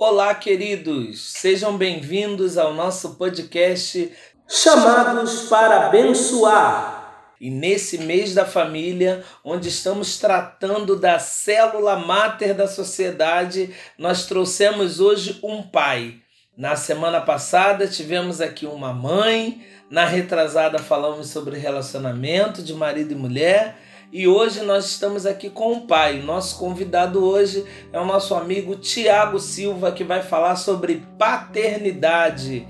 Olá, queridos! Sejam bem-vindos ao nosso podcast Chamados para Abençoar. E nesse mês da família, onde estamos tratando da célula máter da sociedade, nós trouxemos hoje um pai. Na semana passada tivemos aqui uma mãe, na retrasada falamos sobre relacionamento de marido e mulher e hoje nós estamos aqui com o pai. Nosso convidado hoje é o nosso amigo Tiago Silva, que vai falar sobre paternidade.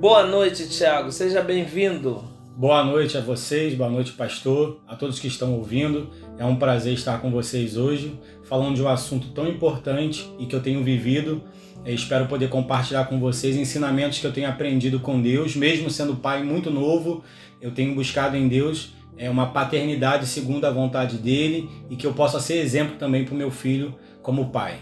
Boa noite, Tiago. Seja bem-vindo. Boa noite a vocês, boa noite, pastor, a todos que estão ouvindo. É um prazer estar com vocês hoje, falando de um assunto tão importante e que eu tenho vivido. Eu espero poder compartilhar com vocês ensinamentos que eu tenho aprendido com Deus, mesmo sendo pai muito novo, eu tenho buscado em Deus é uma paternidade segundo a vontade dele e que eu possa ser exemplo também para o meu filho como pai.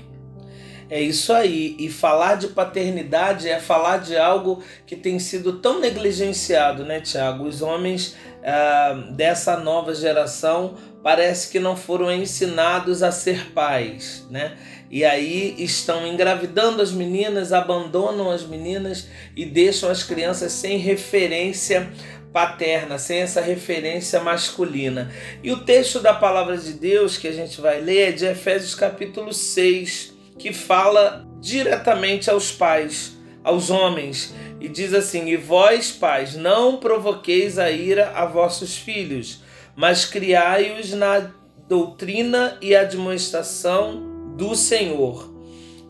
É isso aí. E falar de paternidade é falar de algo que tem sido tão negligenciado, né, Tiago? Os homens ah, dessa nova geração parece que não foram ensinados a ser pais, né? E aí estão engravidando as meninas, abandonam as meninas e deixam as crianças sem referência paterna, sem essa referência masculina. E o texto da palavra de Deus que a gente vai ler é de Efésios capítulo 6, que fala diretamente aos pais, aos homens, e diz assim: E vós, pais, não provoqueis a ira a vossos filhos, mas criai-os na doutrina e admoestação do Senhor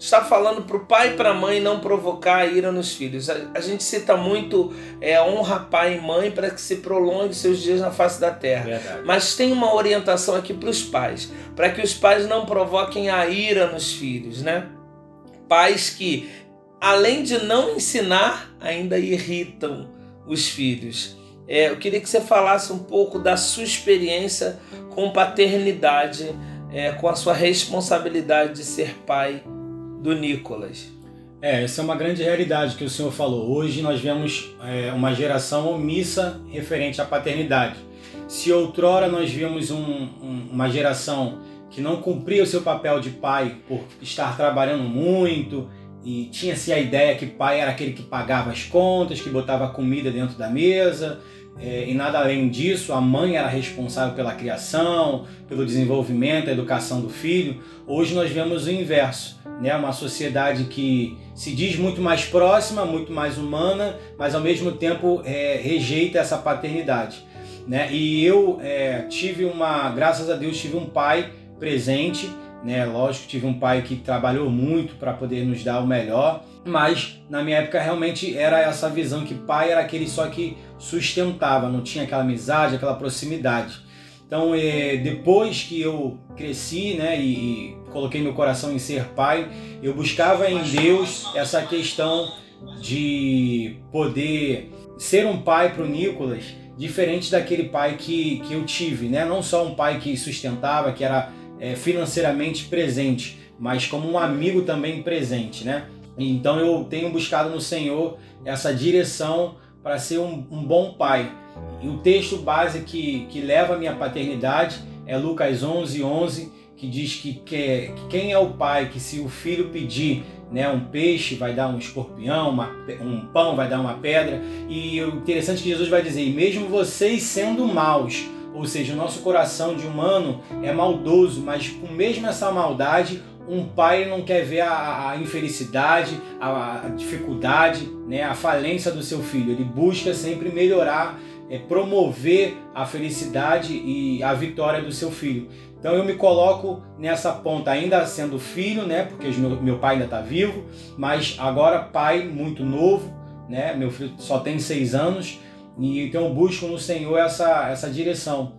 está falando para o pai e para a mãe não provocar a ira nos filhos. A, a gente cita muito é, honra pai e mãe para que se prolongue seus dias na face da terra. Verdade. Mas tem uma orientação aqui para os pais, para que os pais não provoquem a ira nos filhos, né? Pais que, além de não ensinar, ainda irritam os filhos. É, eu queria que você falasse um pouco da sua experiência com paternidade, é, com a sua responsabilidade de ser pai do Nicolas. É, essa é uma grande realidade que o senhor falou. Hoje nós vemos é, uma geração omissa referente à paternidade. Se outrora nós víamos um, um, uma geração que não cumpria o seu papel de pai por estar trabalhando muito e tinha-se a ideia que pai era aquele que pagava as contas, que botava comida dentro da mesa, é, e nada além disso, a mãe era responsável pela criação, pelo desenvolvimento, a educação do filho. Hoje nós vemos o inverso, né? Uma sociedade que se diz muito mais próxima, muito mais humana, mas ao mesmo tempo é, rejeita essa paternidade, né? E eu é, tive uma, graças a Deus, tive um pai presente, né? Lógico, tive um pai que trabalhou muito para poder nos dar o melhor, mas na minha época realmente era essa visão que pai era aquele só que sustentava, não tinha aquela amizade, aquela proximidade. Então, é, depois que eu cresci, né, e, coloquei meu coração em ser pai, eu buscava em Deus essa questão de poder ser um pai para o Nicolas, diferente daquele pai que, que eu tive, né? Não só um pai que sustentava, que era é, financeiramente presente, mas como um amigo também presente, né? Então eu tenho buscado no Senhor essa direção para ser um, um, bom pai. E o texto base que, que leva a minha paternidade é Lucas 11, 11, que diz que, que, que quem é o pai que se o filho pedir né, um peixe vai dar um escorpião, uma, um pão vai dar uma pedra. E o interessante é que Jesus vai dizer, mesmo vocês sendo maus, ou seja, o nosso coração de humano é maldoso, mas com mesmo essa maldade, um pai não quer ver a, a infelicidade, a, a, dificuldade, né, a falência do seu filho. Ele busca sempre melhorar, é, promover a felicidade e a vitória do seu filho. Então eu me coloco nessa ponta, ainda sendo filho, né, porque meu, meu pai ainda está vivo, mas agora pai muito novo, né, meu filho só tem seis anos, e então eu busco no Senhor essa, essa direção.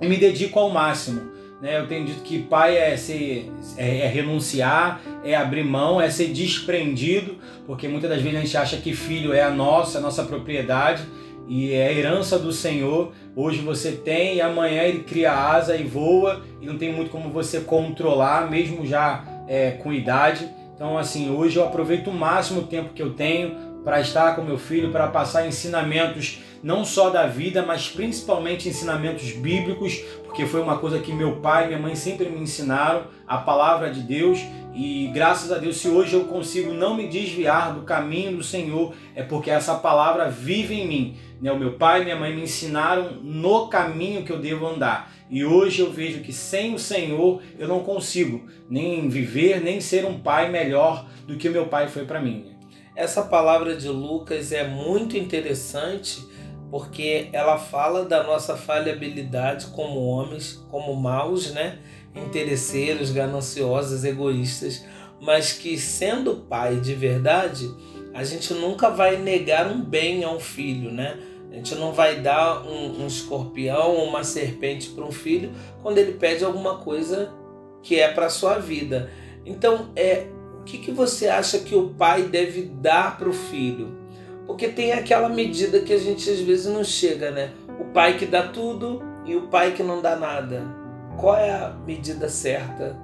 E me dedico ao máximo. Né? Eu tenho dito que pai é, ser, é, é, renunciar, é abrir mão, é ser desprendido, porque muitas das vezes a gente acha que filho é a nossa, a nossa propriedade e é herança do Senhor. Hoje você tem e amanhã ele cria asa e voa e não tem muito como você controlar, mesmo já é, com idade. Então, assim, hoje eu aproveito o máximo tempo que eu tenho para estar com meu filho, para passar ensinamentos não só da vida, mas principalmente ensinamentos bíblicos, porque foi uma coisa que meu pai e minha mãe sempre me ensinaram, a palavra de Deus, e graças a Deus, se hoje eu consigo não me desviar do caminho do Senhor, é porque essa palavra vive em mim. Né? O meu pai e minha mãe me ensinaram no caminho que eu devo andar. E hoje eu vejo que sem o Senhor eu não consigo nem viver, nem ser um pai melhor do que meu pai foi para mim. Essa palavra de Lucas é muito interessante porque ela fala da nossa falhabilidade como homens, como maus, né? Interesseiros, gananciosos, egoístas, mas que sendo pai de verdade, a gente nunca vai negar um bem a um filho, né? A gente não vai dar um, um escorpião ou uma serpente para um filho quando ele pede alguma coisa que é para sua vida. Então, é o que, que você acha que o pai deve dar para o filho? Porque tem aquela medida que a gente às vezes não chega, né? O pai que dá tudo e o pai que não dá nada. Qual é a medida certa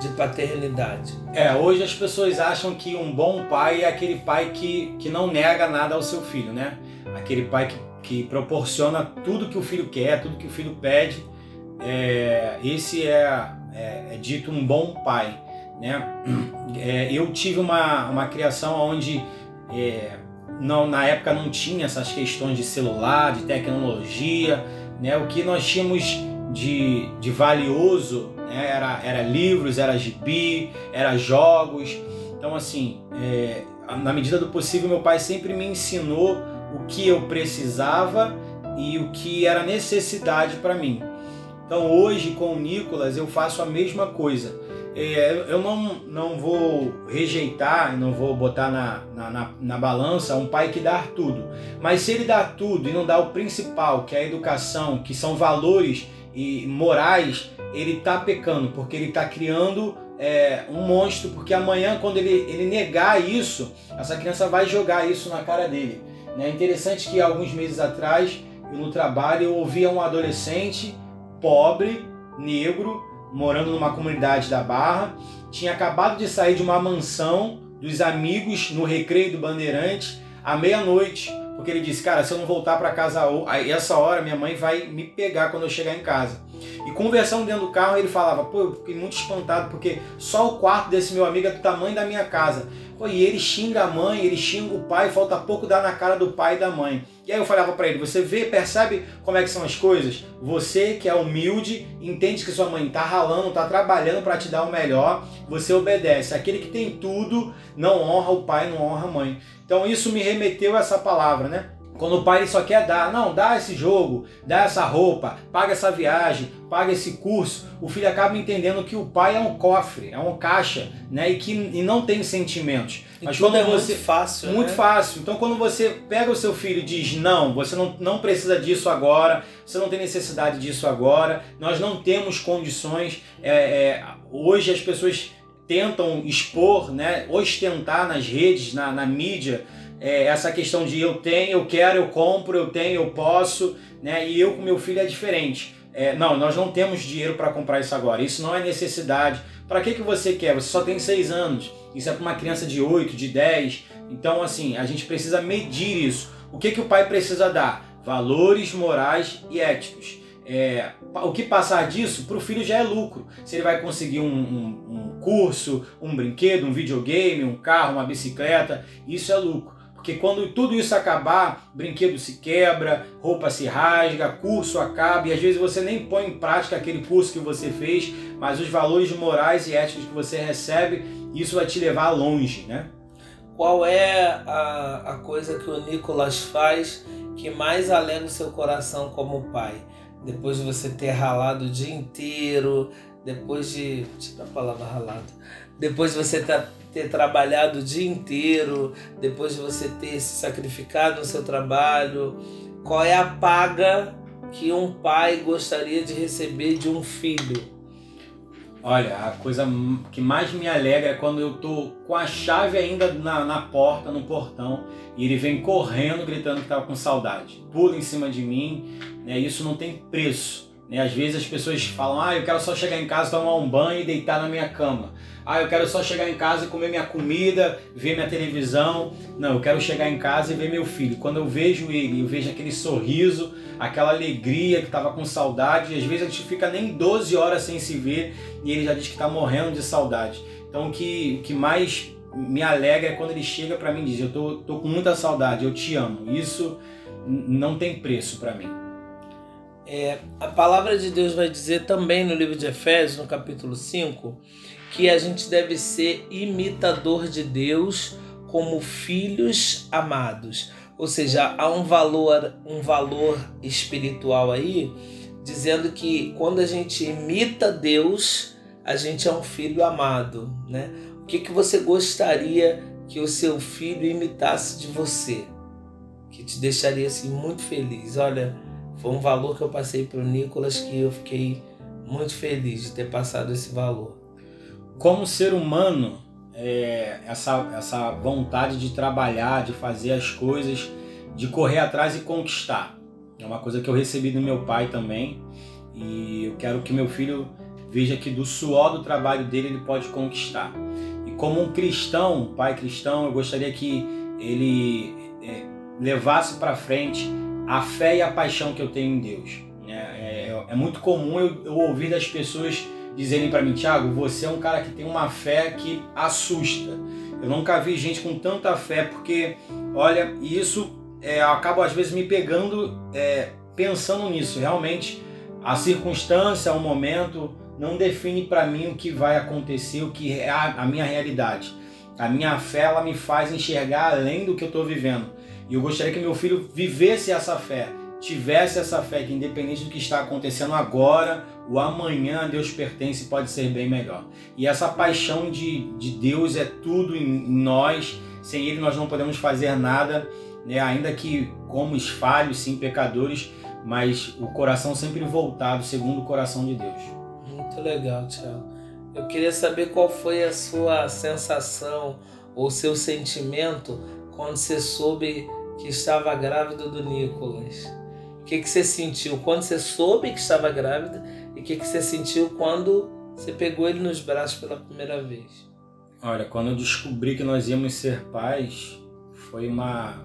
de paternidade? É, hoje as pessoas acham que um bom pai é aquele pai que, que não nega nada ao seu filho, né? Aquele pai que, que proporciona tudo que o filho quer, tudo que o filho pede. É, esse é, é, é dito um bom pai, né? É, eu tive uma, uma criação onde é, não, na época não tinha essas questões de celular, de tecnologia, né? O que nós tínhamos de, de valioso né? era, era livros, era gibi, era jogos. Então, assim, é, na medida do possível, meu pai sempre me ensinou o que eu precisava e o que era necessidade para mim. Então, hoje com o Nicolas, eu faço a mesma coisa eu não, não vou rejeitar, não vou botar na, na, na, na, balança um pai que dá tudo. Mas se ele dá tudo e não dá o principal, que é a educação, que são valores e morais, ele está pecando, porque ele está criando é, um monstro, porque amanhã, quando ele, ele negar isso, essa criança vai jogar isso na cara dele. É interessante que alguns meses atrás, no trabalho, eu ouvia um adolescente pobre, negro, morando numa comunidade da Barra, tinha acabado de sair de uma mansão dos amigos no recreio do Bandeirante à meia-noite, porque ele disse: Cara, se eu não voltar para casa a essa hora, minha mãe vai me pegar quando eu chegar em casa. E conversando dentro do carro, ele falava: Pô, eu fiquei muito espantado porque só o quarto desse meu amigo é do tamanho da minha casa. Pô, e ele xinga a mãe, ele xinga o pai, falta pouco dar na cara do pai e da mãe. E aí eu falava para ele, você vê, percebe como é que são as coisas? Você que é humilde, entende que sua mãe tá ralando, tá trabalhando para te dar o melhor, você obedece. Aquele que tem tudo não honra o pai, não honra a mãe. Então isso me remeteu a essa palavra, né? Quando o pai só quer dar, não, dá esse jogo, dá essa roupa, paga essa viagem, paga esse curso, o filho acaba entendendo que o pai é um cofre, é um caixa, né? E que e não tem sentimentos. E Mas quando é você, muito fácil. Muito né? fácil. Então quando você pega o seu filho e diz, não, você não, não precisa disso agora, você não tem necessidade disso agora, nós não temos condições. É, é, hoje as pessoas tentam expor, né, ostentar nas redes, na, na mídia, é, essa questão de eu tenho, eu quero, eu compro, eu tenho, eu posso, né? E eu com meu filho é diferente. É, não, nós não temos dinheiro para comprar isso agora. Isso não é necessidade. Para que, que você quer? Você só tem seis anos. Isso é para uma criança de 8, de 10. Então, assim, a gente precisa medir isso. O que, que o pai precisa dar? Valores morais e éticos. É, o que passar disso para o filho já é lucro. Se ele vai conseguir um, um, um curso, um brinquedo, um videogame, um carro, uma bicicleta, isso é lucro. Porque quando tudo isso acabar, brinquedo se quebra, roupa se rasga, curso acaba e às vezes você nem põe em prática aquele curso que você fez, mas os valores morais e éticos que você recebe, isso vai te levar longe, né? Qual é a, a coisa que o Nicolas faz que mais alegra o seu coração como pai? Depois de você ter ralado o dia inteiro, depois de. Tira a palavra ralado. Depois de você ter ter trabalhado o dia inteiro, depois de você ter se sacrificado no seu trabalho? Qual é a paga que um pai gostaria de receber de um filho? Olha, a coisa que mais me alegra é quando eu tô com a chave ainda na, na porta, no portão, e ele vem correndo, gritando que estava com saudade. Pula em cima de mim, né? Isso não tem preço. Né? Às vezes as pessoas falam, ah, eu quero só chegar em casa, tomar um banho e deitar na minha cama. Ah, eu quero só chegar em casa e comer minha comida, ver minha televisão. Não, eu quero chegar em casa e ver meu filho. Quando eu vejo ele, eu vejo aquele sorriso, aquela alegria que estava com saudade. E às vezes a gente fica nem 12 horas sem se ver e ele já diz que está morrendo de saudade. Então o que, o que mais me alegra é quando ele chega para mim e diz: Eu tô, tô com muita saudade, eu te amo. Isso não tem preço para mim. É, a palavra de Deus vai dizer também no livro de Efésios, no capítulo 5, que a gente deve ser imitador de Deus como filhos amados. Ou seja, há um valor, um valor espiritual aí, dizendo que quando a gente imita Deus, a gente é um filho amado, né? O que, que você gostaria que o seu filho imitasse de você? Que te deixaria assim muito feliz. Olha, foi um valor que eu passei para o Nicolas que eu fiquei muito feliz de ter passado esse valor. Como ser humano, é, essa, essa vontade de trabalhar, de fazer as coisas, de correr atrás e conquistar. É uma coisa que eu recebi do meu pai também. E eu quero que meu filho veja que do suor do trabalho dele ele pode conquistar. E como um cristão, pai cristão, eu gostaria que ele é, levasse para frente a fé e a paixão que eu tenho em Deus. É, é, é muito comum eu, eu, ouvir das pessoas dizerem para mim, Tiago, você é um cara que tem uma fé que assusta. Eu nunca vi gente com tanta fé, porque, olha, isso é, eu acabo às vezes me pegando é, pensando nisso. Realmente, a circunstância, o momento, não define para mim o que vai acontecer, o que é a, a minha realidade. A minha fé ela me faz enxergar além do que eu estou vivendo. E eu gostaria que meu filho vivesse essa fé, tivesse essa fé que independente do que está acontecendo agora, o amanhã Deus pertence e pode ser bem melhor. E essa paixão de, de Deus é tudo em, nós. Sem Ele nós não podemos fazer nada, né? ainda que como falhos, sim, pecadores, mas o coração sempre voltado segundo o coração de Deus. Muito legal, Tiago. Eu queria saber qual foi a sua sensação ou seu sentimento quando você soube que estava grávida do Nicolas? Que, que você sentiu quando você soube que estava grávida e o que, que você sentiu quando você pegou ele nos braços pela primeira vez? Olha, quando eu descobri que nós íamos ser pais, foi uma,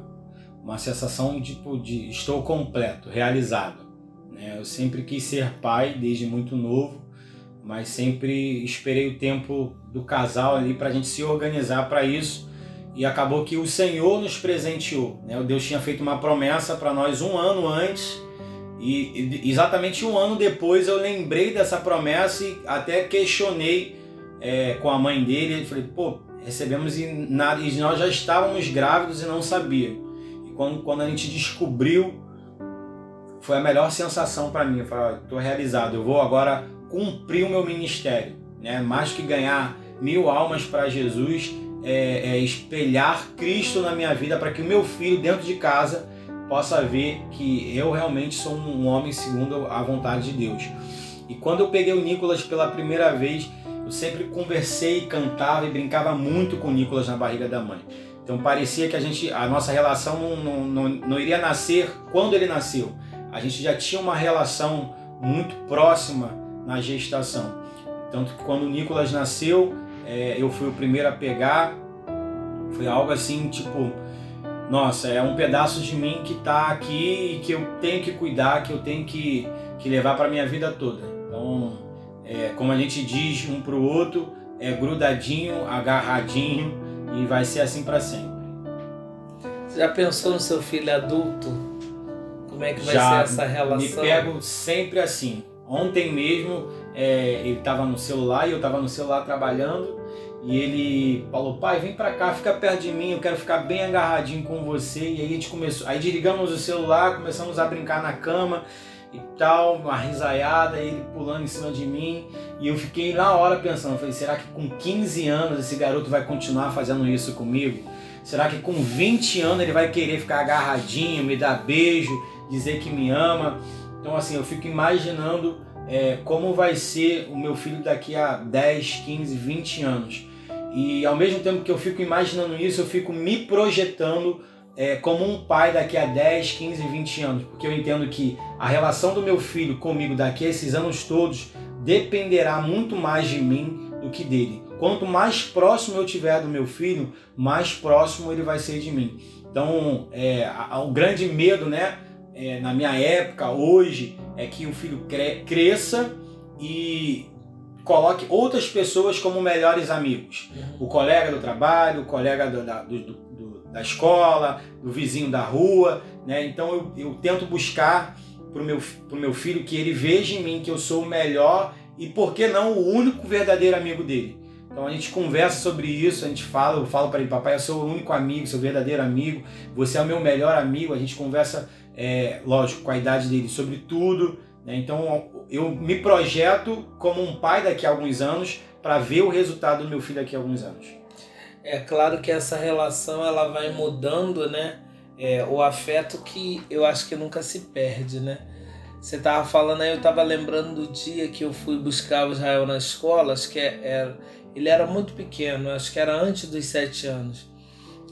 uma sensação tipo de estou completo, realizado. Né? Eu sempre quis ser pai desde muito novo, mas sempre esperei o tempo do casal ali para a gente se organizar para isso e acabou que o Senhor nos presenteou. Né? O Deus tinha feito uma promessa para nós um ano antes e exatamente um ano depois eu lembrei dessa promessa e até questionei é, com a mãe dele. Eu falei, pô, recebemos e, nada, e nós já estávamos grávidos e não sabíamos. E quando, quando a gente descobriu, foi a melhor sensação para mim. Eu falei, estou realizado, eu vou agora cumprir o meu ministério. Né? Mais que ganhar mil almas para Jesus, é, é espelhar Cristo na minha vida para que o meu filho dentro de casa possa ver que eu realmente sou um homem segundo a vontade de Deus. E quando eu peguei o Nicolas pela primeira vez, eu sempre conversei, cantava e brincava muito com o Nicolas na barriga da mãe. Então parecia que a gente, a nossa relação não, não, não, iria nascer quando ele nasceu. A gente já tinha uma relação muito próxima na gestação. Tanto que quando o Nicolas nasceu, é, eu fui o primeiro a pegar. Foi algo assim, tipo, nossa, é um pedaço de mim que está aqui e que eu tenho que cuidar, que eu tenho que, que levar para minha vida toda. Então, é, como a gente diz um para o outro, é grudadinho, agarradinho e vai ser assim para sempre. Você já pensou no seu filho adulto? Como é que vai já ser essa relação? Me pego sempre assim. Ontem mesmo é, ele estava no celular e eu estava no celular trabalhando e ele falou, pai, vem pra cá, fica perto de mim, eu quero ficar bem agarradinho com você. E aí a gente começou, aí desligamos o celular, começamos a brincar na cama e tal, uma risaiada, ele pulando em cima de mim. E eu fiquei na hora pensando, falei, será que com 15 anos esse garoto vai continuar fazendo isso comigo? Será que com 20 anos ele vai querer ficar agarradinho, me dar beijo, dizer que me ama? Então assim, eu fico imaginando é, como vai ser o meu filho daqui a 10, 15, 20 anos. E ao mesmo tempo que eu fico imaginando isso, eu fico me projetando é, como um pai daqui a 10, 15, 20 anos, porque eu entendo que a relação do meu filho comigo daqui a esses anos todos dependerá muito mais de mim do que dele. Quanto mais próximo eu tiver do meu filho, mais próximo ele vai ser de mim. Então, é, o grande medo, né, é, na minha época, hoje, é que o filho cre cresça e coloque outras pessoas como melhores amigos. O colega do trabalho, o colega do, da, do, do, da escola, o vizinho da rua. Né? Então eu, eu tento buscar para o meu, pro meu filho que ele veja em mim que eu sou o melhor e, por que não, o único verdadeiro amigo dele. Então a gente conversa sobre isso, a gente fala, eu falo para ele, papai, eu sou o único amigo, seu verdadeiro amigo, você é o meu melhor amigo, a gente conversa, é, lógico, com a idade dele sobre tudo. Né? Então eu me projeto como um pai daqui a alguns anos para ver o resultado do meu filho daqui a alguns anos. É claro que essa relação ela vai mudando, né? É, o afeto que eu acho que nunca se perde, né? Você tava falando aí, eu tava lembrando do dia que eu fui buscar o Israel na escola, acho que era, é, ele era muito pequeno, acho que era antes dos sete anos.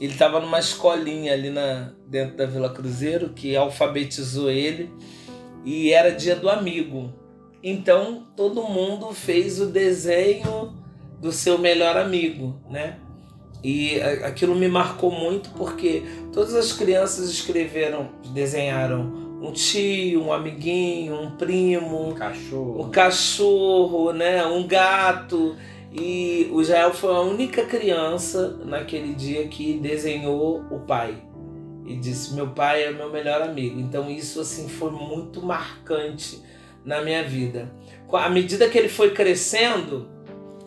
Ele estava numa escolinha ali na, dentro da Vila Cruzeiro que alfabetizou ele e era dia do amigo. Então todo mundo fez o desenho do seu melhor amigo, né? E aquilo me marcou muito porque todas as crianças escreveram, desenharam um tio, um amiguinho, um primo, um cachorro, um cachorro, né, um gato. E o Jael foi a única criança naquele dia que desenhou o pai e disse: "Meu pai é meu melhor amigo". Então isso assim foi muito marcante na minha vida. À medida que ele foi crescendo,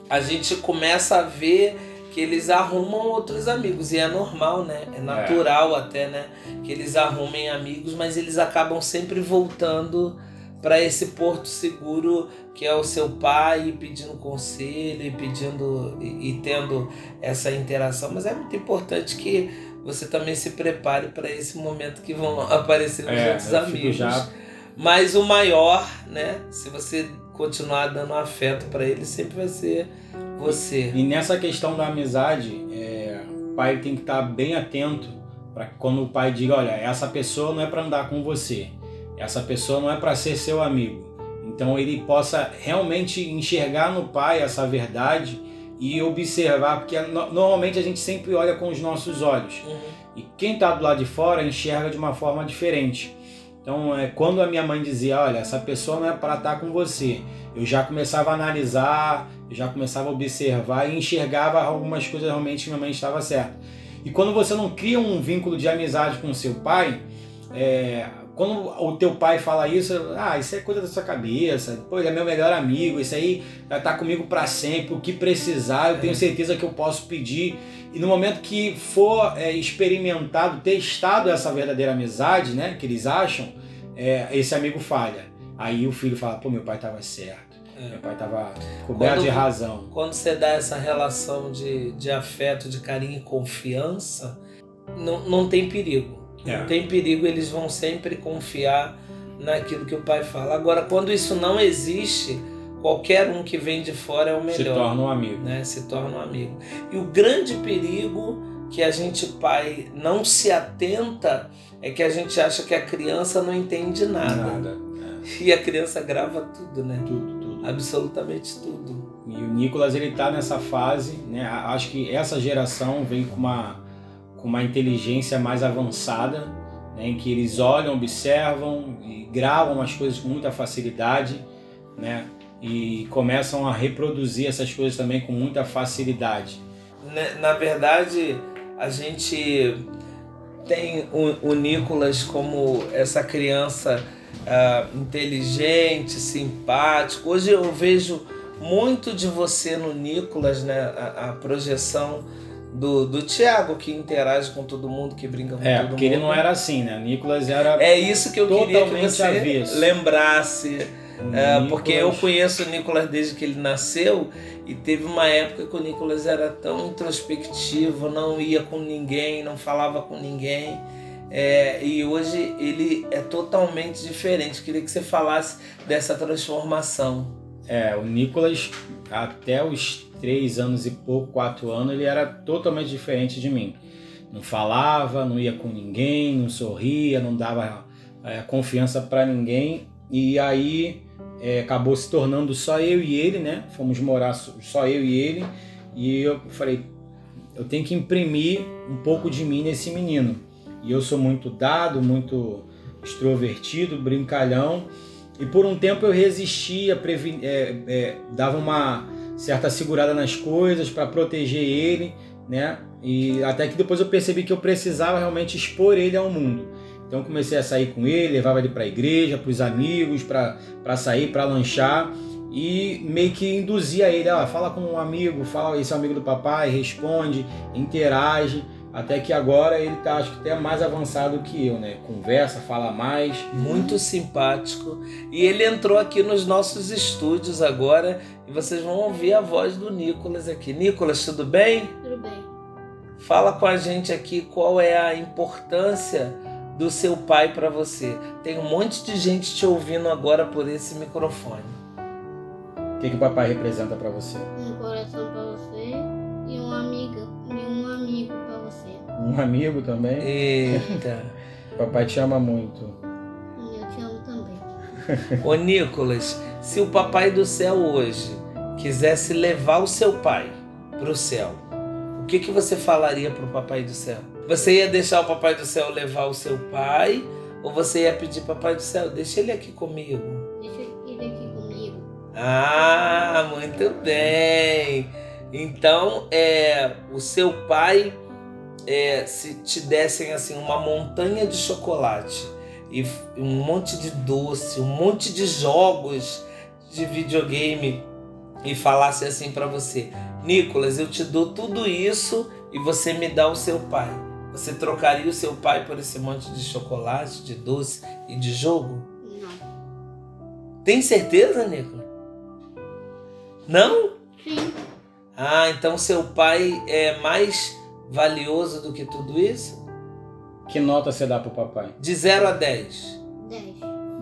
a gente começa a ver que eles arrumam outros amigos e é normal, né? É natural é. até, né? Que eles arrumem amigos, mas eles acabam sempre voltando para esse porto seguro que é o seu pai pedindo conselho e pedindo e, e tendo essa interação. Mas é muito importante que você também se prepare para esse momento que vão aparecer os é, outros amigos. Já... Mas o maior, né? Se você continuar dando afeto para ele, sempre vai ser você. E, e nessa questão da amizade, é, o pai tem que estar bem atento para quando o pai diga, olha, essa pessoa não é para andar com você, essa pessoa não é para ser seu amigo. Então ele possa realmente enxergar no pai essa verdade e observar, porque normalmente a gente sempre olha com os nossos olhos. Uhum. E quem está do lado de fora enxerga de uma forma diferente. Então, é, quando a minha mãe dizia, olha, essa pessoa não é para estar tá com você, eu já começava a analisar, eu já começava a observar e enxergava algumas coisas realmente minha mãe estava certa. E quando você não cria um vínculo de amizade com seu pai, é, quando o teu pai fala isso, ah, isso é coisa da sua cabeça, pô, ele é meu melhor amigo, isso aí vai estar comigo para sempre, o que precisar, eu tenho é. certeza que eu posso pedir. E no momento que for é, experimentado, testado essa verdadeira amizade, né, que eles acham, é, esse amigo falha. Aí o filho fala, pô, meu pai estava certo. É. Meu pai estava coberto de razão. Quando você dá essa relação de, de afeto, de carinho e confiança, não, não tem perigo. Não tem perigo, eles vão sempre confiar naquilo que o pai fala. Agora, quando isso não existe, qualquer um que vem de fora é o melhor. Se torna um amigo. Né? Se torna um amigo. E o grande perigo que a gente, pai, não se atenta é que a gente acha que a criança não entende nada. Nada. É. E a criança grava tudo, né? Tudo, tudo. Absolutamente tudo. E o Nicolas, ele tá nessa fase, né? Acho que essa geração vem com uma com uma inteligência mais avançada, né, em que eles olham, observam e gravam as coisas com muita facilidade, né, e começam a reproduzir essas coisas também com muita facilidade. Na verdade, a gente tem o, o Nicolas como essa criança uh, inteligente, simpático. Hoje eu vejo muito de você no Nicolas, né? a, a projeção do, do Thiago, que interage com todo mundo, que brinca com é, todo mundo. É, porque ele não era assim, né? Nicolas era. É isso que eu queria que você avesso. lembrasse. É, porque eu conheço o Nicolas desde que ele nasceu e teve uma época que o Nicolas era tão introspectivo, não ia com ninguém, não falava com ninguém. É, e hoje ele é totalmente diferente. Queria que você falasse dessa transformação. É, o Nicolas, até os três anos e pouco, quatro anos, ele era totalmente diferente de mim. não falava, não ia com ninguém, não sorria, não dava é, confiança para ninguém. E aí é, acabou se tornando só eu e ele, né? Fomos morar só eu e ele. E eu falei, eu tenho que imprimir um pouco de mim nesse menino. E eu sou muito dado, muito extrovertido, brincalhão. E por um tempo eu resistia, é, é, dava uma certa segurada nas coisas para proteger ele, né? E até que depois eu percebi que eu precisava realmente expor ele ao mundo. Então comecei a sair com ele, levava ele para a igreja, para os amigos, para sair, para lanchar e meio que induzia ele, ó, fala com um amigo, fala esse é amigo do papai, responde, interage, até que agora ele tá acho que até mais avançado que eu, né? Conversa, fala mais, muito simpático. E ele entrou aqui nos nossos estúdios agora e vocês vão ouvir a voz do Nicolas aqui. Nicolas, tudo bem? Tudo bem. Fala com a gente aqui qual é a importância do seu pai para você. Tem um monte de gente te ouvindo agora por esse microfone. O que, que o papai representa para você? Um coração para você e um amigo, e um amigo para você. Um amigo também? Eita. papai te ama muito. E eu te amo também. Ô Nicolas, se o papai do céu hoje quisesse levar o seu pai para o céu, o que, que você falaria para o papai do céu? Você ia deixar o papai do céu levar o seu pai? Ou você ia pedir papai do céu, deixa ele aqui comigo? Deixa ele aqui comigo. Ah, muito bem. Então, é, o seu pai, é, se te dessem assim uma montanha de chocolate e um monte de doce, um monte de jogos de videogame e falasse assim para você, Nicolas, eu te dou tudo isso e você me dá o seu pai. Você trocaria o seu pai por esse monte de chocolate, de doce e de jogo? Não. Tem certeza, Nico? Não? Sim. Ah, então seu pai é mais valioso do que tudo isso? Que nota você dá pro papai? De 0 a 10. 10.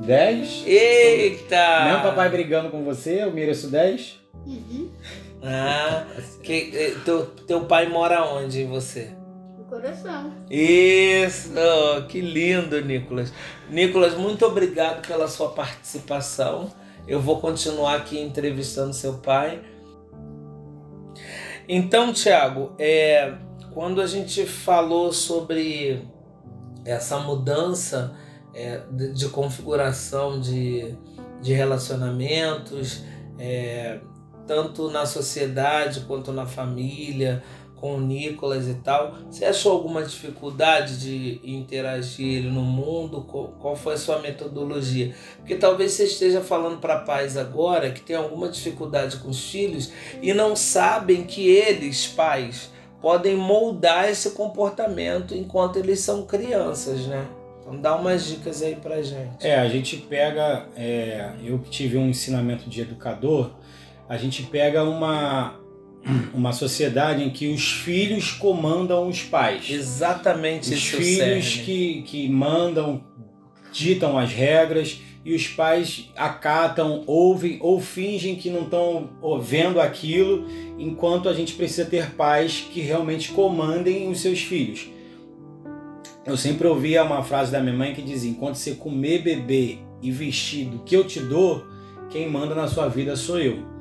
10? Eita! Mesmo papai brigando com você, eu mereço 10? Uhum. Ah, que, eh, teu, teu pai mora onde em você? O coração. Isso, que lindo, Nicolas. Nicolas, muito obrigado pela sua participação. Eu vou continuar aqui entrevistando seu pai. Então, Tiago, é, quando a gente falou sobre essa mudança é, de, de, configuração de, de relacionamentos, é, tanto na sociedade quanto na família, com o Nicolas e tal. Você achou alguma dificuldade de interagir no mundo? Qual foi a sua metodologia? Porque talvez você esteja falando para pais agora que tem alguma dificuldade com os filhos e não sabem que eles, pais, podem moldar esse comportamento enquanto eles são crianças, né? Então dá umas dicas aí pra gente. É, a gente pega, é, eu tive um ensinamento de educador, a gente pega uma, uma sociedade em que os filhos comandam os pais. Exatamente os isso. Os filhos que, que mandam, ditam as regras e os pais acatam, ouvem ou fingem que não estão vendo aquilo, enquanto a gente precisa ter pais que realmente comandem os seus filhos. Eu sempre ouvia uma frase da minha mãe que dizia: enquanto você comer, beber e vestir do que eu te dou, quem manda na sua vida sou eu.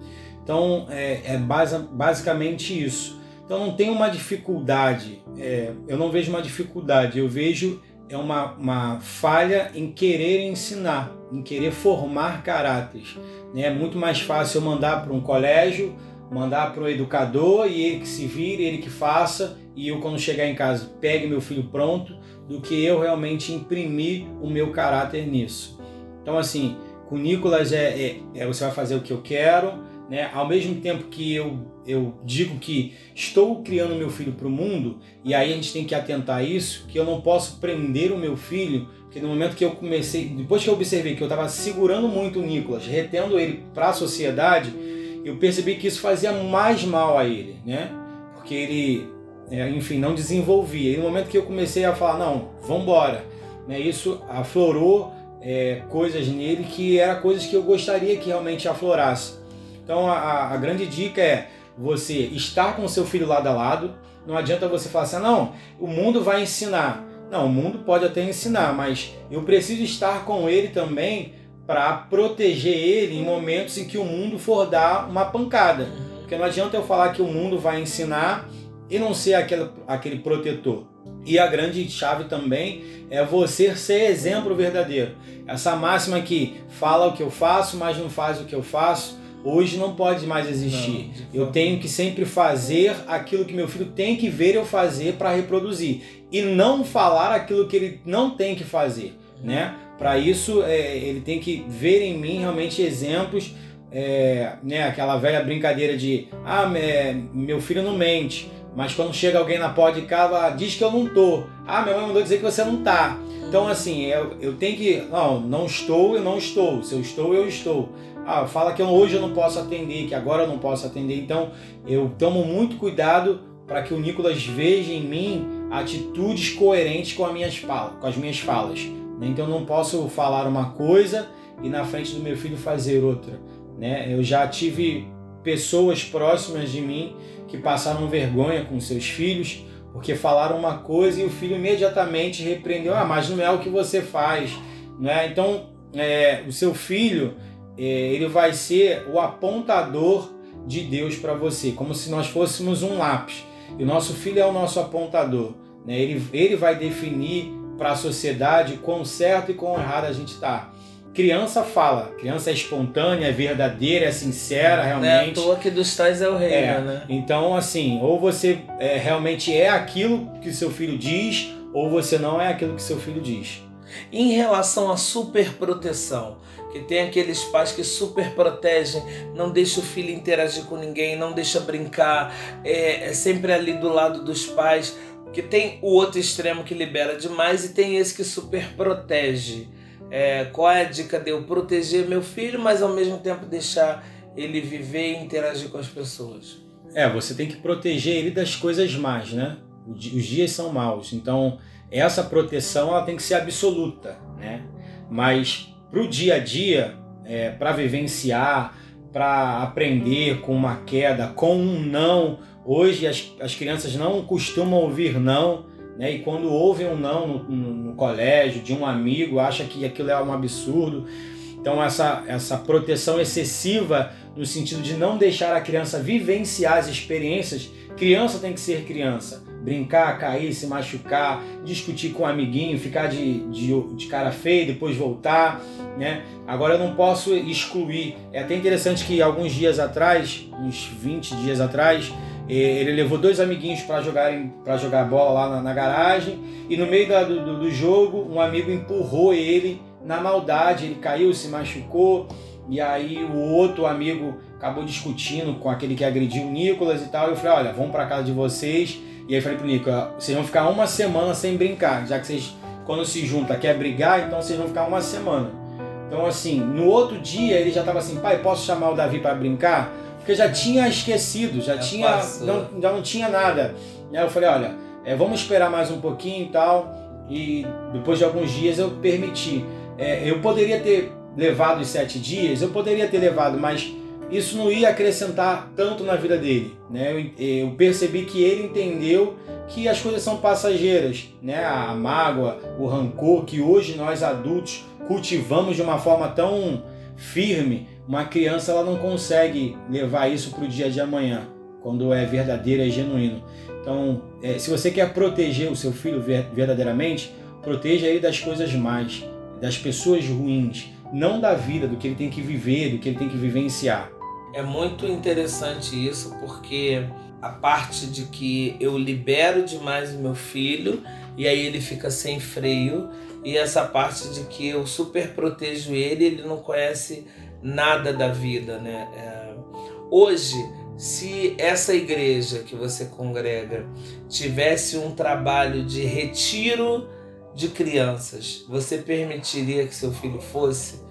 Então é, é base, basicamente isso. Então não tem uma dificuldade, é, eu não vejo uma dificuldade, eu vejo é uma, uma falha em querer ensinar, em querer formar caráteres. Né? É muito mais fácil eu mandar para um colégio, mandar para o educador e ele que se vire, ele que faça, e eu quando chegar em casa pegue meu filho pronto, do que eu realmente imprimir o meu caráter nisso. Então assim, com Nicolas é, é, é você vai fazer o que eu quero, né? Ao mesmo tempo que eu, eu digo que estou criando meu filho para o mundo, e aí a gente tem que atentar a isso, que eu não posso prender o meu filho, porque no momento que eu comecei, depois que eu observei que eu estava segurando muito o Nicolas, retendo ele para a sociedade, eu percebi que isso fazia mais mal a ele, né? Porque ele, é, enfim, não desenvolvia. E no momento que eu comecei a falar, não, vamos embora, né? Isso aflorou é, coisas nele que eram coisas que eu gostaria que realmente aflorasse. Então a, a grande dica é você estar com seu filho lado a lado. Não adianta você falar assim, ah, não, o mundo vai ensinar. Não, o mundo pode até ensinar, mas eu preciso estar com ele também para proteger ele em momentos em que o mundo for dar uma pancada. Porque não adianta eu falar que o mundo vai ensinar e não ser aquele, aquele protetor. E a grande chave também é você ser exemplo verdadeiro. Essa máxima que fala o que eu faço, mas não faz o que eu faço, hoje não pode mais existir. Não, eu tenho que sempre fazer aquilo que meu filho tem que ver eu fazer para reproduzir e não falar aquilo que ele não tem que fazer, né? Para isso é, ele tem que ver em mim realmente exemplos, é, né? Aquela velha brincadeira de ah é, meu filho não mente, mas quando chega alguém na porta de casa diz que eu não tô. Ah, minha mãe mandou dizer que você não tá. Então assim eu, eu tenho que não não estou eu não estou. Se eu estou eu estou ah, fala que hoje eu não posso atender, que agora eu não posso atender. Então, eu tomo muito cuidado para que o Nicolas veja em mim atitudes coerentes com as minhas falas. Com as minhas falas. Né? Então, eu não posso falar uma coisa e na frente do meu filho fazer outra. Né? Eu já tive pessoas próximas de mim que passaram vergonha com seus filhos porque falaram uma coisa e o filho imediatamente repreendeu: Ah, mas não é o que você faz. Né? Então, é, o seu filho ele vai ser o apontador de Deus para você, como se nós fôssemos um lápis. E o nosso filho é o nosso apontador. Né? Ele, ele vai definir para a sociedade quão certo e quão errado a gente está. Criança fala, criança é espontânea, é verdadeira, é sincera, realmente. É à toa que dos tais é o rei, é. né? Então, assim, ou você é, realmente é aquilo que seu filho diz, ou você não é aquilo que seu filho diz. Em relação à superproteção, que tem aqueles pais que super protegem, não deixa o filho interagir com ninguém, não deixa brincar, é, é sempre ali do lado dos pais, que tem o outro extremo que libera demais e tem esse que super protege. É, qual é a dica de eu proteger meu filho, mas ao mesmo tempo deixar ele viver e interagir com as pessoas? É, você tem que proteger ele das coisas más, né? Os dias são maus, então essa proteção ela tem que ser absoluta, né? Mas para o dia a dia, é, para vivenciar, para aprender com uma queda, com um não. Hoje as, as crianças não costumam ouvir não, né? e quando ouvem um não no, no, no colégio, de um amigo, acha que aquilo é um absurdo. Então, essa, essa proteção excessiva no sentido de não deixar a criança vivenciar as experiências. Criança tem que ser criança brincar, cair, se machucar, discutir com um amiguinho, ficar de, de, de cara feia, depois voltar, né? Agora eu não posso excluir. É até interessante que alguns dias atrás, uns 20 dias atrás, eh, ele levou dois amiguinhos para jogarem para jogar bola lá na, na, garagem e no meio da, do, do jogo um amigo empurrou ele na maldade, ele caiu, se machucou e aí o outro amigo acabou discutindo com aquele que agrediu o Nicolas e tal. E eu falei, olha, vamos para casa de vocês e aí falei pro Nico, vocês vão ficar uma semana sem brincar, já que vocês, quando se junta, quer brigar, então vocês vão ficar uma semana. Então, assim, no outro dia ele já tava assim, pai, posso chamar o Davi para brincar? Porque já tinha esquecido, já, já tinha, não, já não tinha nada. E aí eu falei, olha, é, vamos esperar mais um pouquinho e tal. E depois de alguns dias eu permiti. É, eu poderia ter levado os sete dias, eu poderia ter levado, mas isso não ia acrescentar tanto na vida dele. Né? Eu, percebi que ele entendeu que as coisas são passageiras, né? a mágoa, o rancor que hoje nós adultos cultivamos de uma forma tão firme. Uma criança ela não consegue levar isso para o dia de amanhã, quando é verdadeiro e genuíno. Então, é, se você quer proteger o seu filho verdadeiramente, proteja ele das coisas más, das pessoas ruins, não da vida, do que ele tem que viver, do que ele tem que vivenciar. É muito interessante isso porque a parte de que eu libero demais o meu filho e aí ele fica sem freio e essa parte de que eu super protejo ele, ele não conhece nada da vida, né? É... Hoje, se essa igreja que você congrega tivesse um trabalho de retiro de crianças, você permitiria que seu filho fosse?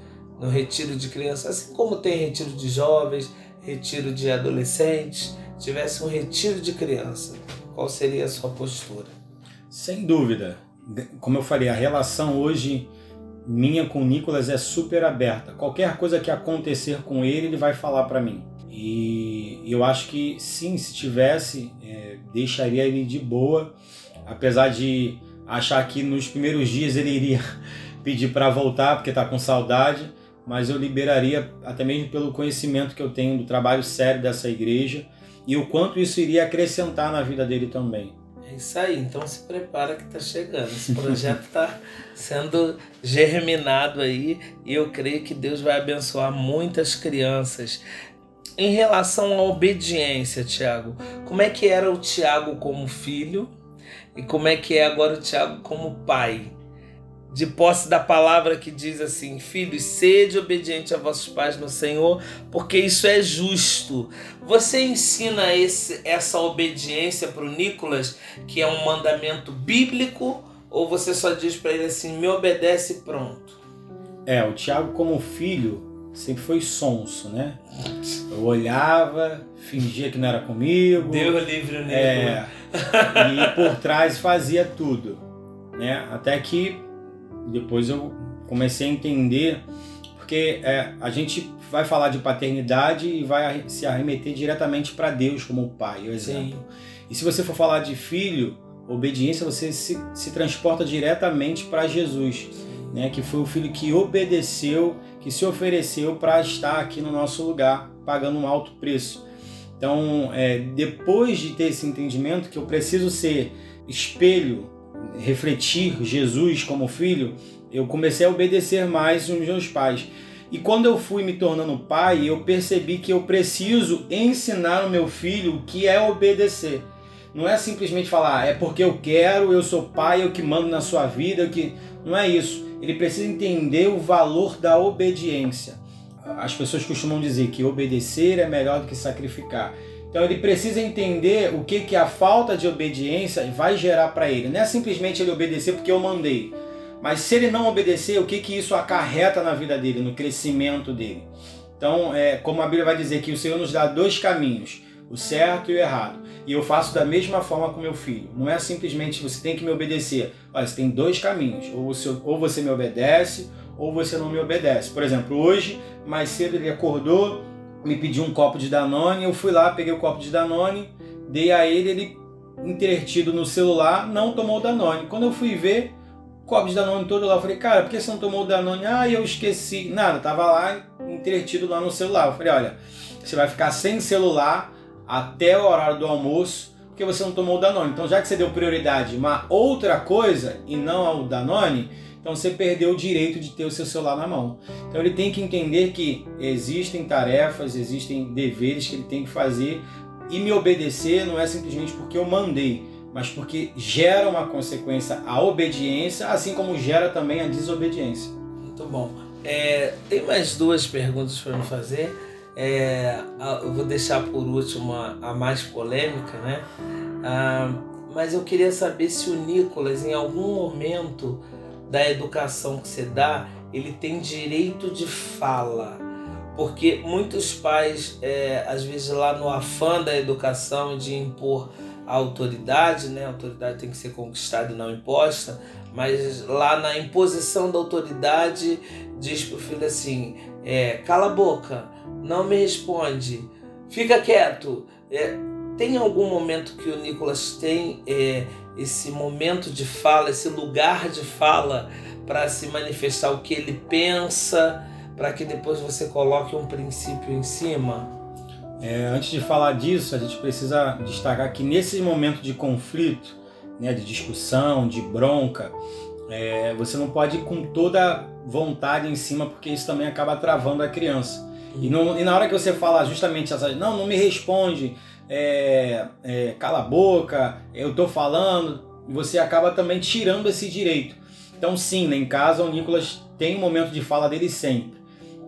no retiro de crianças, assim como tem retiro de jovens, retiro de adolescentes, tivesse um retiro de criança, qual seria a sua postura? Sem dúvida. Como eu falei, a relação hoje minha com o Nicolas é super aberta. Qualquer coisa que acontecer com ele, ele vai falar para mim. E eu acho que sim, se tivesse, é, deixaria ele de boa, apesar de achar que nos primeiros dias ele iria pedir para voltar porque está com saudade, mas eu liberaria até mesmo pelo conhecimento que eu tenho do trabalho sério dessa igreja e o quanto isso iria acrescentar na vida dele também. É isso aí, então se prepara que está chegando. Esse projeto está sendo germinado aí e eu creio que Deus vai abençoar muitas crianças. Em relação à obediência, Tiago, como é que era o Tiago como filho e como é que é agora o Tiago como pai? de posse da palavra que diz assim: Filhos, sede obediente a vossos pais no Senhor, porque isso é justo. Você ensina esse, essa obediência para o Nicolas, que é um mandamento bíblico, ou você só diz para ele assim: me obedece pronto? É, o Tiago, como filho, sempre foi sonso, né? Eu olhava, fingia que não era comigo. Deu livre nele. É, e por trás fazia tudo. Né? Até que depois eu comecei a entender, porque é, a gente vai falar de paternidade e vai se arremeter diretamente para Deus como pai, o exemplo. Sim. E se você for falar de filho, obediência, você se, se transporta diretamente para Jesus, né? que foi o filho que obedeceu, que se ofereceu para estar aqui no nosso lugar, pagando um alto preço. Então, é, depois de ter esse entendimento que eu preciso ser espelho refletir Jesus como filho, eu comecei a obedecer mais os meus pais. E quando eu fui me tornando pai, eu percebi que eu preciso ensinar o meu filho o que é obedecer. Não é simplesmente falar, é porque eu quero, eu sou pai, eu que mando na sua vida, que não é isso. Ele precisa entender o valor da obediência. As pessoas costumam dizer que obedecer é melhor do que sacrificar. Então ele precisa entender o que, que a falta de obediência vai gerar para ele. Não é simplesmente ele obedecer porque eu mandei. Mas se ele não obedecer, o que, que isso acarreta na vida dele, no crescimento dele? Então, é, como a Bíblia vai dizer que o Senhor nos dá dois caminhos, o certo e o errado. E eu faço da mesma forma com meu filho. Não é simplesmente você tem que me obedecer. Olha, você tem dois caminhos. Ou você, ou você me obedece, ou você não me obedece. Por exemplo, hoje, mais cedo ele acordou, me pediu um copo de Danone, eu fui lá, peguei o copo de Danone, dei a ele, ele intertido no celular, não tomou o Danone. Quando eu fui ver, copo de Danone todo lá, eu falei, cara, por que você não tomou o Danone? Ah, eu esqueci. Nada, tava lá intertido lá no celular. Eu falei, olha, você vai ficar sem celular até o horário do almoço, porque você não tomou o Danone. Então, já que você deu prioridade a uma outra coisa e não ao Danone, então você perdeu o direito de ter o seu celular na mão. Então ele tem que entender que existem tarefas, existem deveres que ele tem que fazer e me obedecer não é simplesmente porque eu mandei, mas porque gera uma consequência a obediência, assim como gera também a desobediência. Muito bom. É, tem mais duas perguntas para me fazer. É, eu vou deixar por último a, a mais polêmica, né? Ah, mas eu queria saber se o Nicolas, em algum momento, da educação que você dá, ele tem direito de fala. Porque muitos pais, é, às vezes lá no afã da educação, de impor a autoridade, né? A autoridade tem que ser conquistada e não imposta, mas lá na imposição da autoridade diz pro filho assim, é, cala a boca, não me responde, fica quieto. É, tem algum momento que o Nicolas tem é, esse momento de fala, esse lugar de fala para se manifestar o que ele pensa, para que depois você coloque um princípio em cima? É, antes de falar disso, a gente precisa destacar que nesse momento de conflito, né, de discussão, de bronca, é, você não pode ir com toda vontade em cima, porque isso também acaba travando a criança. E, e na hora que você fala justamente essa, não, não me responde, é, é, cala a boca, eu tô falando, você acaba também tirando esse direito. Então, sim, né, em casa o Nicolas tem um momento de fala dele sempre.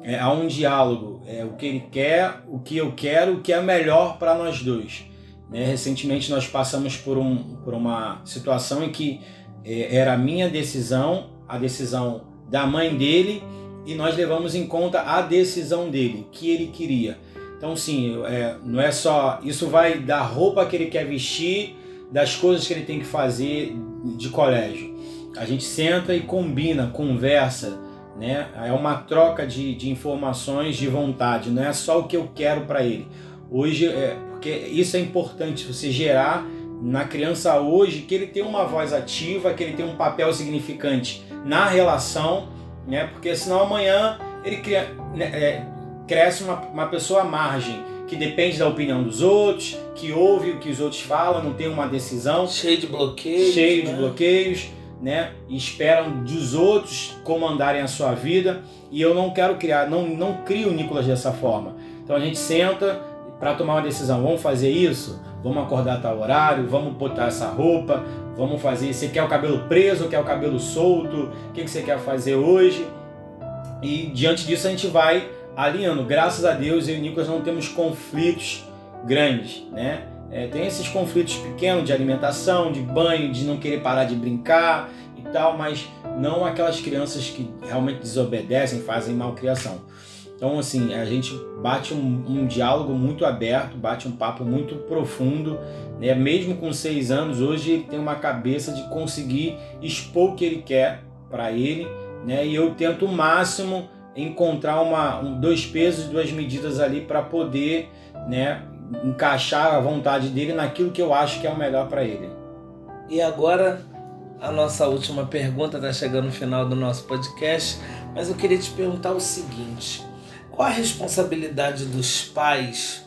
É, há um diálogo, é, o que ele quer, o que eu quero, o que é melhor para nós dois. Né? Recentemente nós passamos por, um, por uma situação em que é, era a minha decisão, a decisão da mãe dele, e nós levamos em conta a decisão dele, que ele queria. Então, sim, é, não é só. Isso vai da roupa que ele quer vestir, das coisas que ele tem que fazer de colégio. A gente senta e combina, conversa, né? É uma troca de, de informações, de vontade, não é só o que eu quero para ele. Hoje, é, porque isso é importante, você gerar na criança hoje que ele tem uma voz ativa, que ele tem um papel significante na relação, né? Porque senão amanhã ele cria, né, é, cresce uma, uma pessoa à margem, que depende da opinião dos outros, que ouve o que os outros falam, não tem uma decisão. Cheio de bloqueios. Cheio né? de bloqueios, né? E esperam dos outros comandarem a sua vida. E eu não quero criar, não, não crio o Nicolas dessa forma. Então a gente senta para tomar uma decisão. Vamos fazer isso? Vamos acordar tal horário? Vamos botar essa roupa? Vamos fazer. Você quer o cabelo preso quer o cabelo solto? O que, que você quer fazer hoje? E diante disso a gente vai alinhando. Graças a Deus eu e o Nicolas não temos conflitos grandes, né? É, tem esses conflitos pequenos de alimentação, de banho, de não querer parar de brincar e tal, mas não aquelas crianças que realmente desobedecem, fazem malcriação. Então, assim, a gente bate um, um, diálogo muito aberto, bate um papo muito profundo, né? Mesmo com seis anos, hoje ele tem uma cabeça de conseguir expor o que ele quer para ele, né? E eu tento o máximo encontrar uma, um, dois pesos e duas medidas ali para poder, né? Encaixar a vontade dele naquilo que eu acho que é o melhor para ele. E agora a nossa última pergunta está chegando no final do nosso podcast, mas eu queria te perguntar o seguinte: qual a responsabilidade dos pais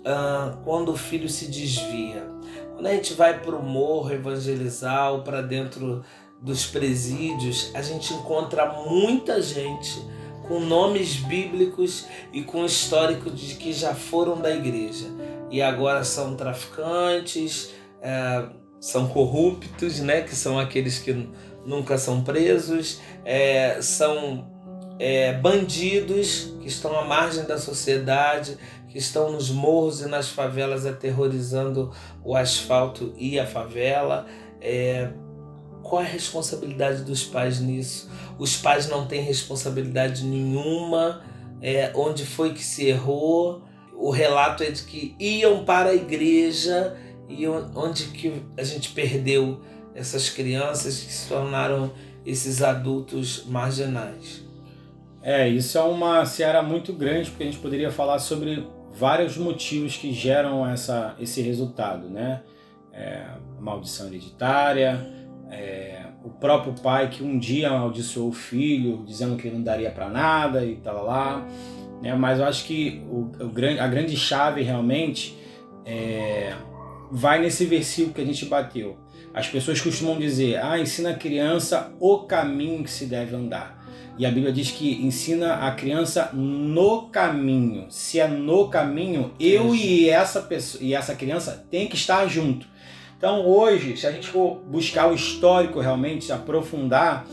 uh, quando o filho se desvia? Quando a gente vai para o morro evangelizar ou para dentro dos presídios, a gente encontra muita gente com nomes bíblicos e com histórico de que já foram da igreja e agora são traficantes, é, são corruptos, né? Que são aqueles que nunca são presos, é, são é, bandidos que estão à margem da sociedade, que estão nos morros e nas favelas aterrorizando o asfalto e a favela. É, qual é a responsabilidade dos pais nisso? Os pais não têm responsabilidade nenhuma. É, onde foi que se errou? O relato é de que iam para a igreja e onde que a gente perdeu essas crianças que se tornaram esses adultos marginais. É, isso é uma seara muito grande, porque a gente poderia falar sobre vários motivos que geram essa, esse resultado, né? É, maldição hereditária, é, o próprio pai que um dia amaldiçoou o filho, dizendo que não daria para nada e tal lá. Né? Mas eu acho que o, o, a grande chave realmente é, vai nesse versículo que a gente bateu. As pessoas costumam dizer, ah, ensina a criança o caminho que se deve andar. E a Bíblia diz que ensina a criança no caminho. Se é no caminho, eu e essa pessoa e essa criança tem que estar junto. Então hoje, se a gente for buscar o histórico realmente, aprofundar,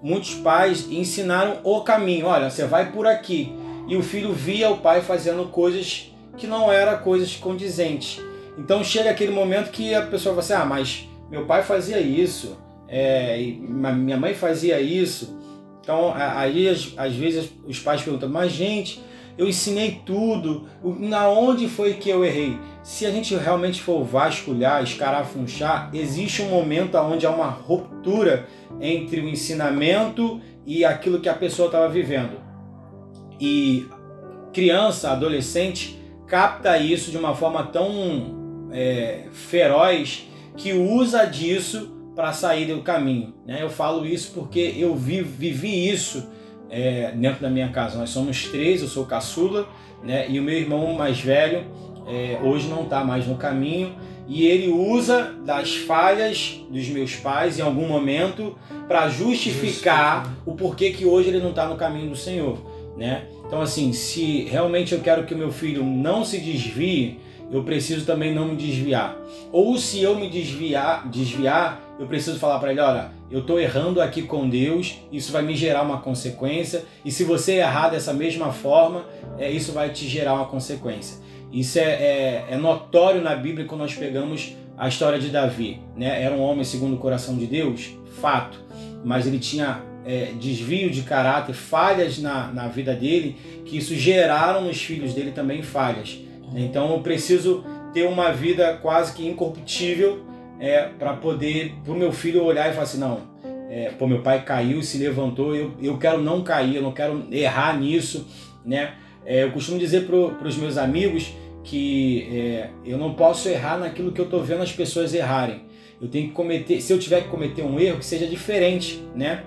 muitos pais ensinaram o caminho. Olha, você vai por aqui. E o filho via o pai fazendo coisas que não eram coisas condizentes. Então chega aquele momento que a pessoa vai assim, ah, mas meu pai fazia isso, é, minha mãe fazia isso. Então aí às vezes os pais perguntam, mas gente, eu ensinei tudo, na onde foi que eu errei? Se a gente realmente for vasculhar, escarafunchar, existe um momento onde há uma ruptura entre o ensinamento e aquilo que a pessoa estava vivendo. E criança, adolescente, capta isso de uma forma tão é, feroz que usa disso para sair do caminho. Né? Eu falo isso porque eu vi, vivi isso é, dentro da minha casa. Nós somos três, eu sou caçula, né? E o meu irmão mais velho é, hoje não está mais no caminho e ele usa das falhas dos meus pais em algum momento para justificar o porquê que hoje ele não está no caminho do Senhor, né? Então assim, se realmente eu quero que o meu filho não se desvie, eu preciso também não me desviar. Ou se eu me desviar, desviar, eu preciso falar para ele, olha, eu estou errando aqui com Deus, isso vai me gerar uma consequência, e se você errar dessa mesma forma, é, isso vai te gerar uma consequência. Isso é, é, é, notório na Bíblia quando nós pegamos a história de Davi. Né? Era um homem segundo o coração de Deus, fato, mas ele tinha é, desvio de caráter, falhas na, na vida dele, que isso geraram nos filhos dele também falhas. Então eu preciso ter uma vida quase que incorruptível é, para poder, para o meu filho olhar e falar assim: não, é, pô, meu pai caiu, se levantou, eu, eu quero não cair, eu não quero errar nisso, né? É, eu costumo dizer para os meus amigos que é, eu não posso errar naquilo que eu estou vendo as pessoas errarem. Eu tenho que cometer, se eu tiver que cometer um erro, que seja diferente, né?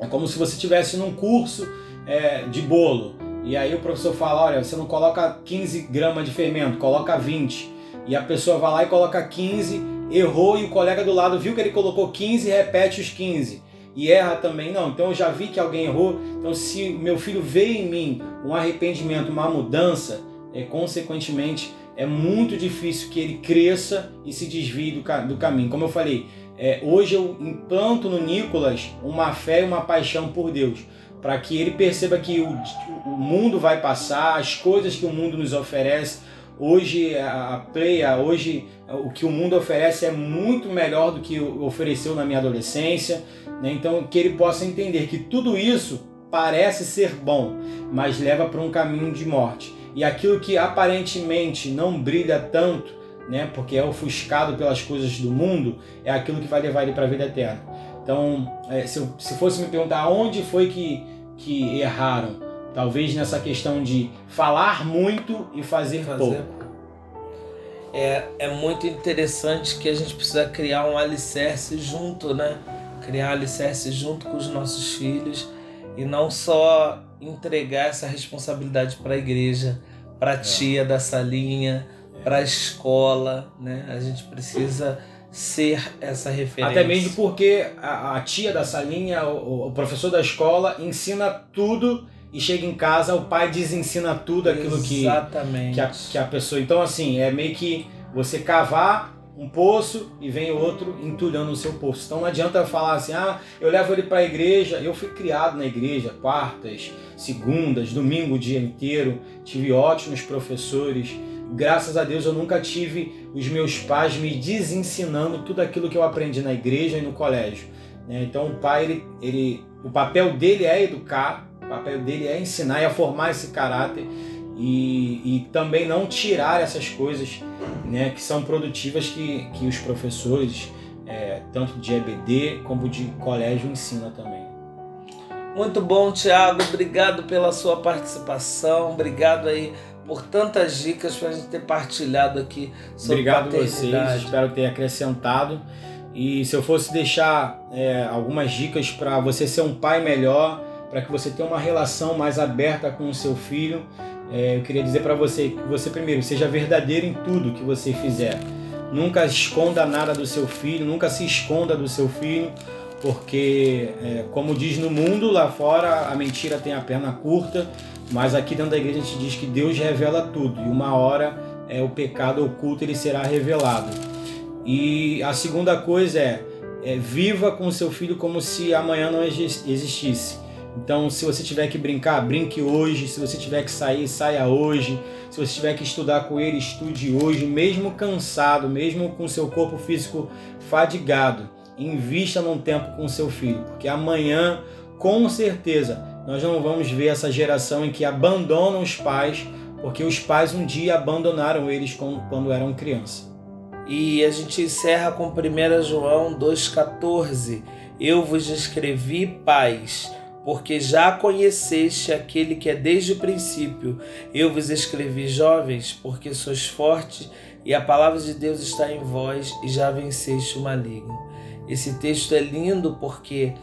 É como se você estivesse num curso é, de bolo e aí o professor fala, olha, você não coloca 15 gramas de fermento, coloca 20. E a pessoa vai lá e coloca 15, errou e o colega do lado viu que ele colocou 15 e repete os 15 e erra também. Não, então eu já vi que alguém errou. Então, se meu filho vê em mim um arrependimento, uma mudança, é, consequentemente é muito difícil que ele cresça e se desvie do, do caminho. Como eu falei, é, hoje eu implanto no Nicolas uma fé e uma paixão por Deus, para que ele perceba que o, o mundo vai passar, as coisas que o mundo nos oferece. Hoje a Pleia, hoje o que o mundo oferece é muito melhor do que ofereceu na minha adolescência. Né? Então que ele possa entender que tudo isso parece ser bom, mas leva para um caminho de morte. E aquilo que aparentemente não brilha tanto, né, porque é ofuscado pelas coisas do mundo, é aquilo que vai levar ele para a vida eterna. Então, é, se, eu, se fosse me perguntar onde foi que, que erraram, talvez nessa questão de falar muito e fazer, fazer. pouco. É, é muito interessante que a gente precisa criar um alicerce junto, né? Criar alicerce junto com os nossos filhos e não só entregar essa responsabilidade para a igreja, para a é. tia da salinha, é. para a escola, né? A gente precisa ser essa referência. Até mesmo porque a, a tia da salinha, o, o, professor da escola ensina tudo e chega em casa o pai desensina tudo aquilo que, que, a, que a pessoa. Então assim é meio que você cavar um poço e vem outro entulhando o seu poço. Então não adianta falar assim, ah, eu levo ele para a igreja. Eu fui criado na igreja, quartas, segundas, domingo o dia inteiro. Tive ótimos professores. Graças a Deus eu nunca tive os meus pais me desensinando tudo aquilo que eu aprendi na igreja e no colégio. Né? Então o pai, ele, ele, o papel dele é educar, o papel dele é ensinar e é formar esse caráter e, e também não tirar essas coisas né, que são produtivas que, que os professores, é, tanto de EBD como de colégio, ensinam também. Muito bom, Tiago. Obrigado pela sua participação. Obrigado aí por tantas dicas para a gente ter partilhado aqui sobre Obrigado a vocês. Espero ter acrescentado. E se eu fosse deixar é, algumas dicas para você ser um pai melhor, para que você tenha uma relação mais aberta com o seu filho, é, eu queria dizer para você que você primeiro seja verdadeiro em tudo que você fizer. Nunca esconda nada do seu filho, nunca se esconda do seu filho, porque é, como diz no mundo lá fora a mentira tem a perna curta, mas aqui dentro da igreja a gente diz que Deus revela tudo e uma hora é o pecado oculto ele será revelado. E a segunda coisa é, é viva com seu filho como se amanhã não existisse. Então, se você tiver que brincar, brinque hoje. Se você tiver que sair, saia hoje. Se você tiver que estudar com ele, estude hoje, mesmo cansado, mesmo com seu corpo físico fadigado. Invista num tempo com seu filho, porque amanhã, com certeza, nós não vamos ver essa geração em que abandonam os pais, porque os pais um dia abandonaram eles quando eram crianças. E a gente encerra com 1 João 2,14. Eu vos escrevi, pais porque já conheceste aquele que é desde o princípio. Eu vos escrevi, jovens, porque sois fortes e a palavra de Deus está em vós e já venceste o maligno. Esse texto é lindo porque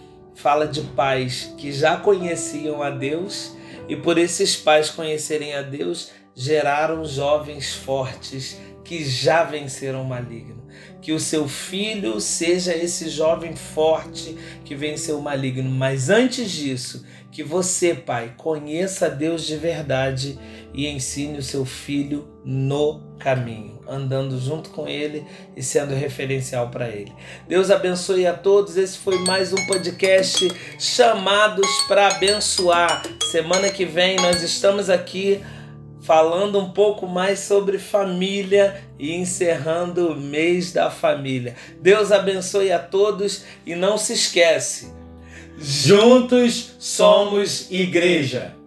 fala de pais que já conheciam a Deus e por esses pais conhecerem a Deus, geraram jovens fortes que já venceram o maligno. Que o seu filho seja esse jovem forte que venceu o maligno. Mas antes disso, que você, pai, conheça Deus de verdade e ensine o seu filho no caminho, andando junto com ele e sendo referencial para ele. Deus abençoe a todos. Esse foi mais um podcast Chamados para Abençoar. Semana que vem nós estamos aqui falando um pouco mais sobre família e encerrando o mês da família. Deus abençoe a todos e não se esquece, juntos somos igreja.